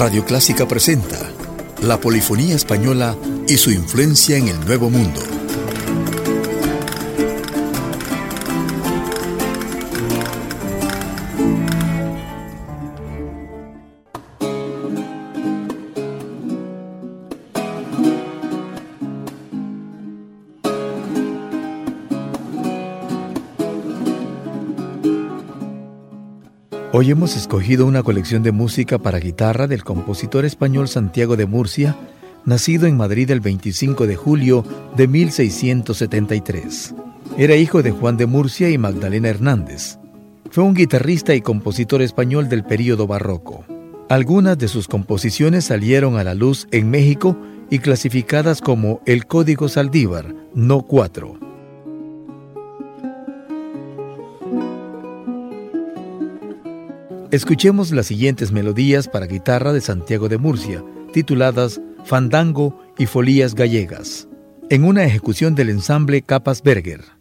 Radio Clásica presenta la polifonía española y su influencia en el Nuevo Mundo. Hoy hemos escogido una colección de música para guitarra del compositor español Santiago de Murcia, nacido en Madrid el 25 de julio de 1673. Era hijo de Juan de Murcia y Magdalena Hernández. Fue un guitarrista y compositor español del período barroco. Algunas de sus composiciones salieron a la luz en México y clasificadas como el Código Saldívar, no 4. Escuchemos las siguientes melodías para guitarra de Santiago de Murcia, tituladas Fandango y Folías Gallegas, en una ejecución del ensamble Capas Berger.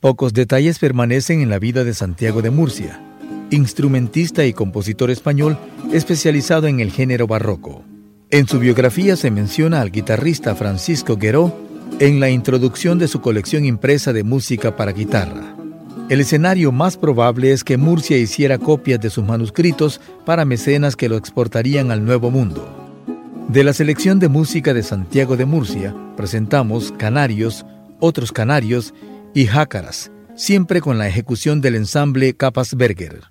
Pocos detalles permanecen en la vida de Santiago de Murcia, instrumentista y compositor español especializado en el género barroco. En su biografía se menciona al guitarrista Francisco Gueró en la introducción de su colección impresa de música para guitarra. El escenario más probable es que Murcia hiciera copias de sus manuscritos para mecenas que lo exportarían al Nuevo Mundo. De la selección de música de Santiago de Murcia presentamos Canarios, Otros Canarios y Jácaras, siempre con la ejecución del ensamble Capasberger.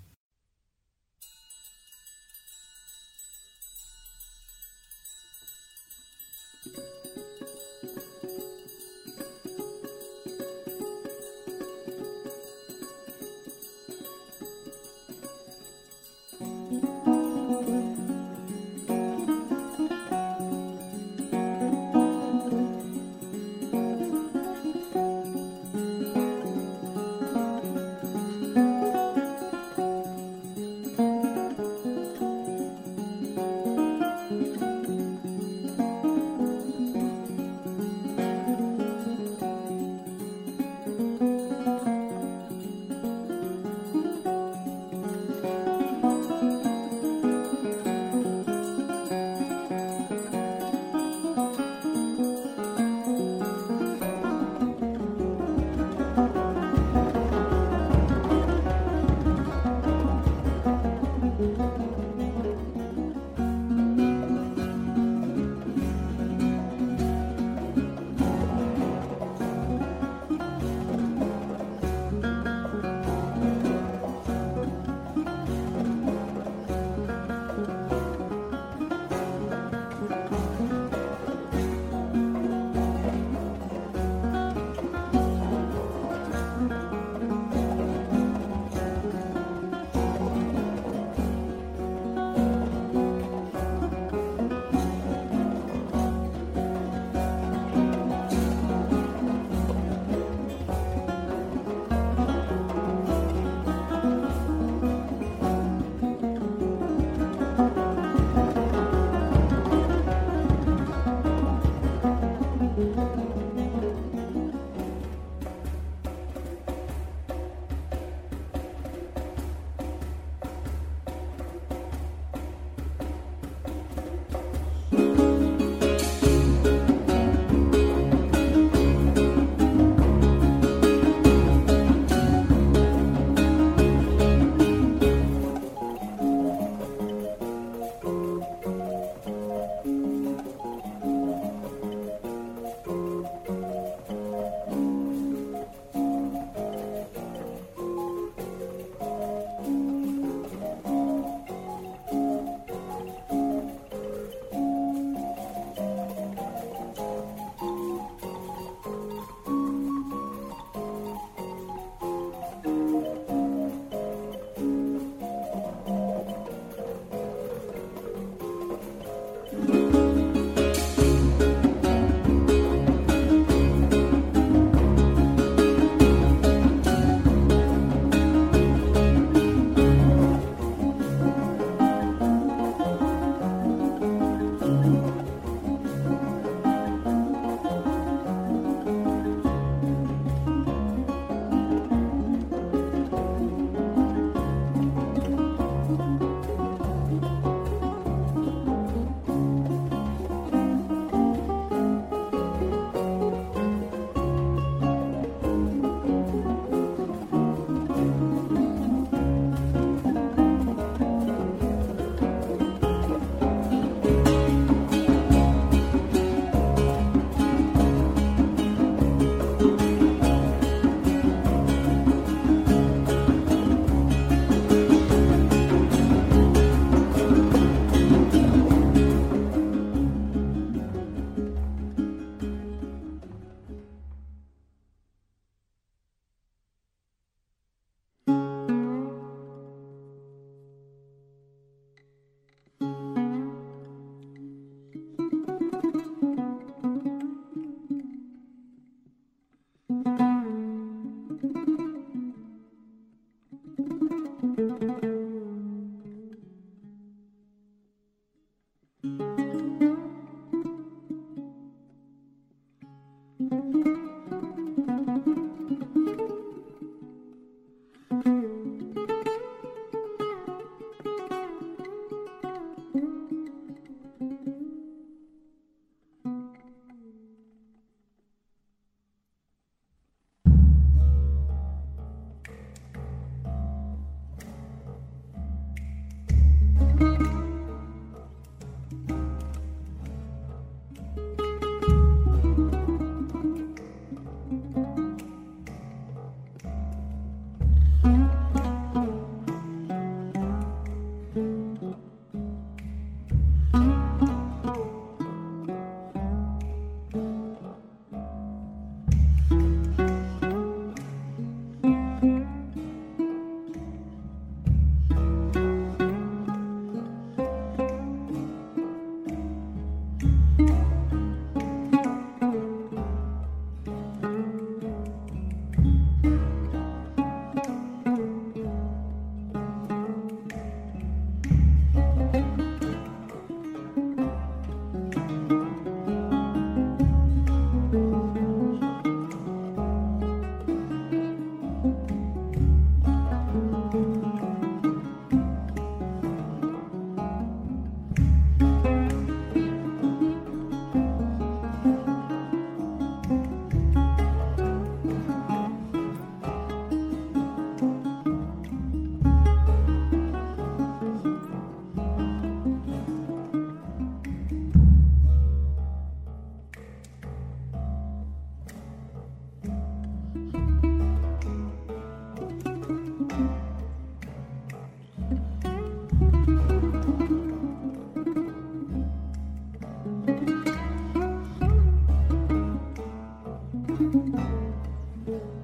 Yeah.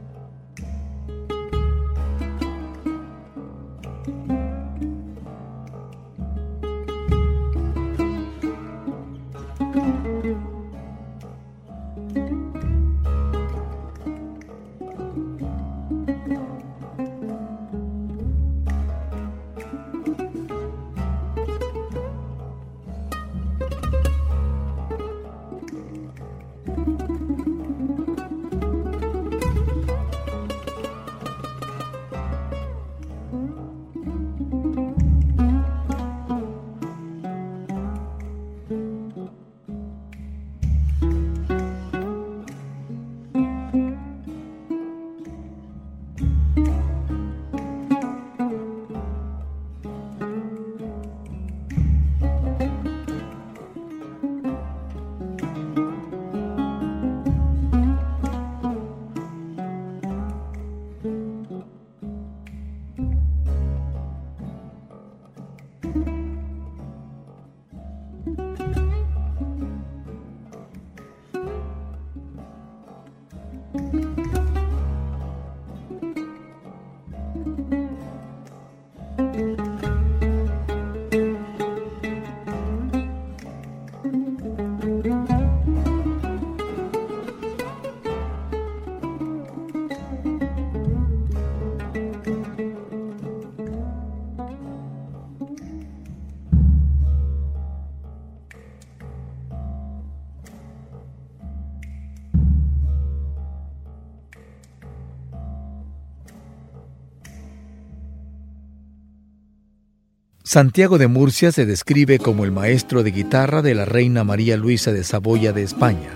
Santiago de Murcia se describe como el maestro de guitarra de la reina María Luisa de Saboya de España.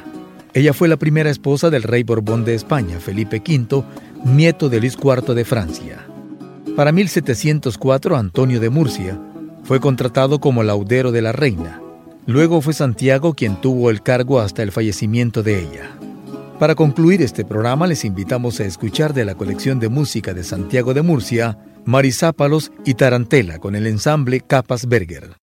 Ella fue la primera esposa del rey Borbón de España, Felipe V, nieto de Luis IV de Francia. Para 1704, Antonio de Murcia fue contratado como laudero de la reina. Luego fue Santiago quien tuvo el cargo hasta el fallecimiento de ella. Para concluir este programa les invitamos a escuchar de la colección de música de Santiago de Murcia, Marisápalos y Tarantela con el ensamble Capas Berger.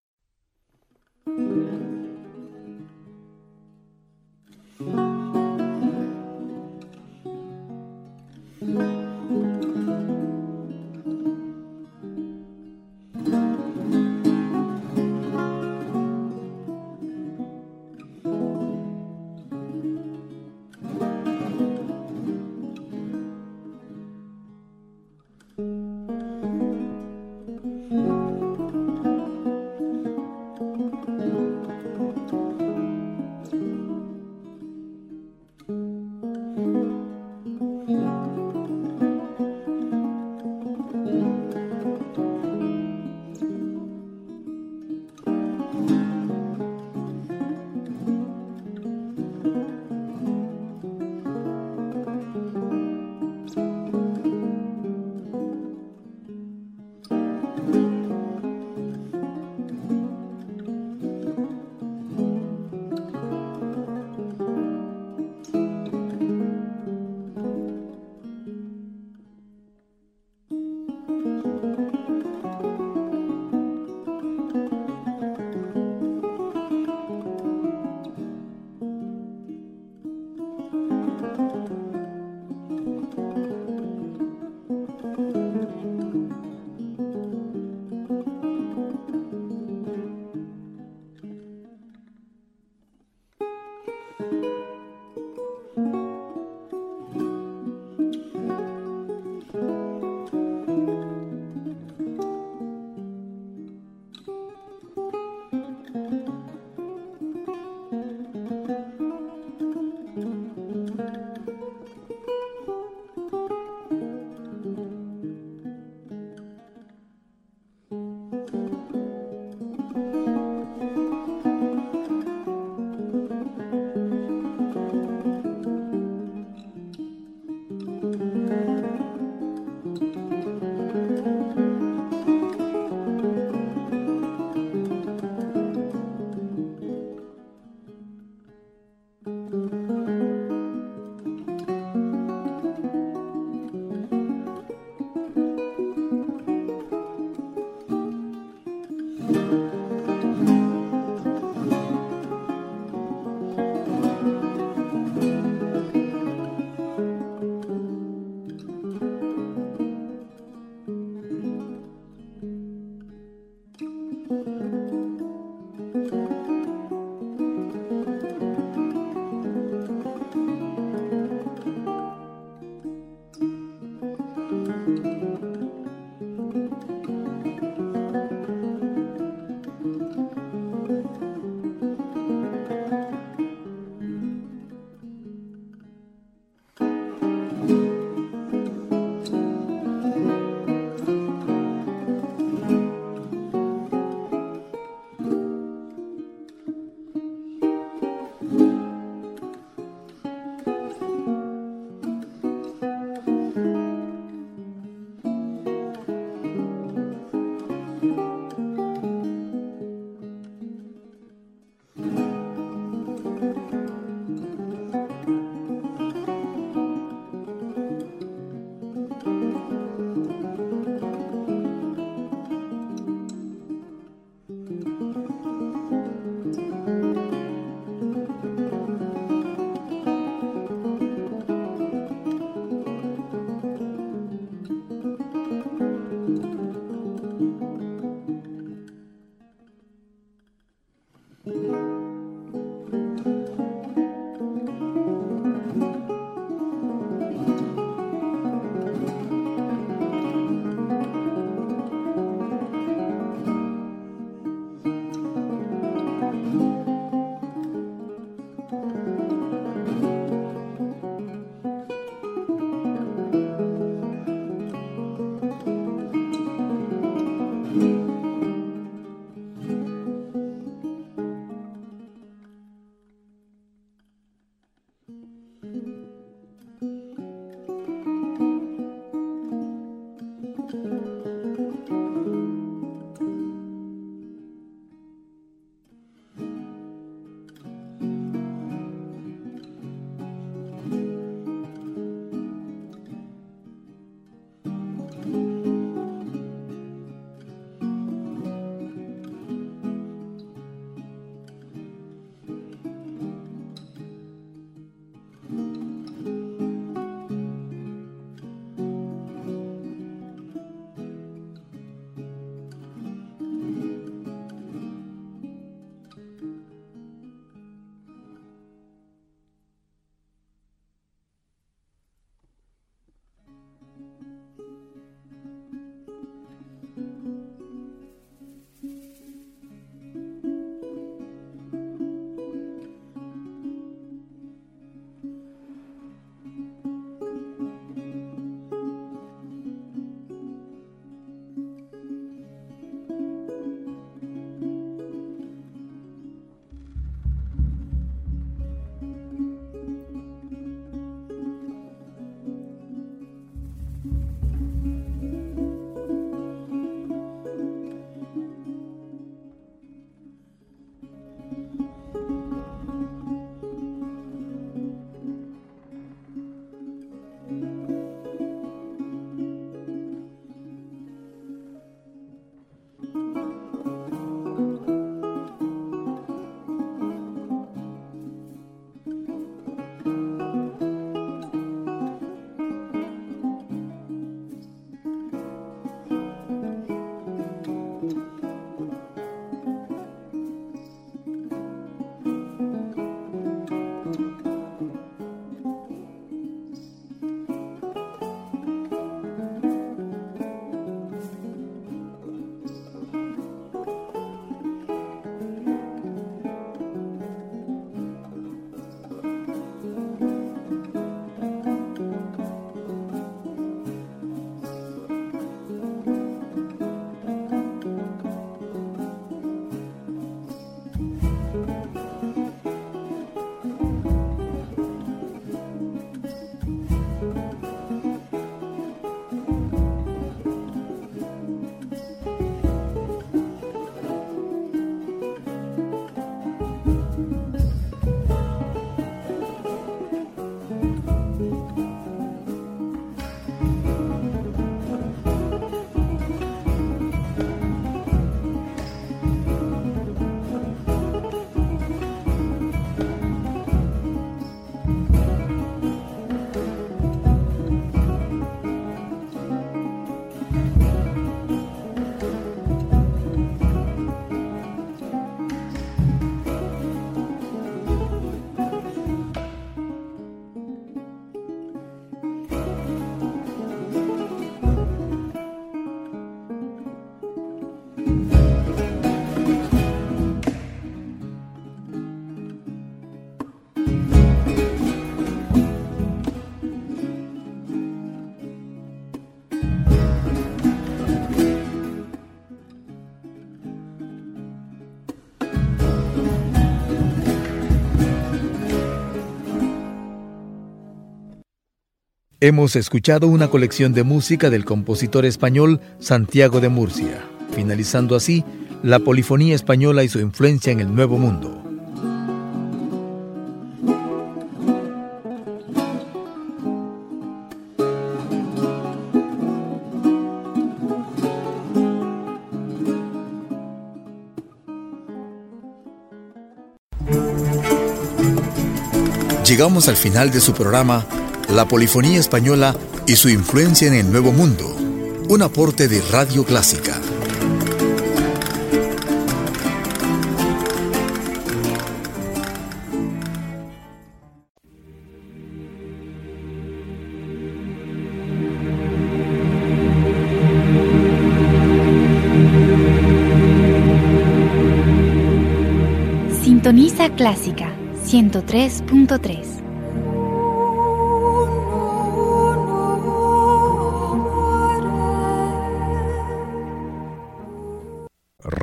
Hemos escuchado una colección de música del compositor español Santiago de Murcia, finalizando así la polifonía española y su influencia en el Nuevo Mundo. Llegamos al final de su programa La Polifonía Española y su influencia en el Nuevo Mundo, un aporte de Radio Clásica. Sintoniza Clásica 103.3.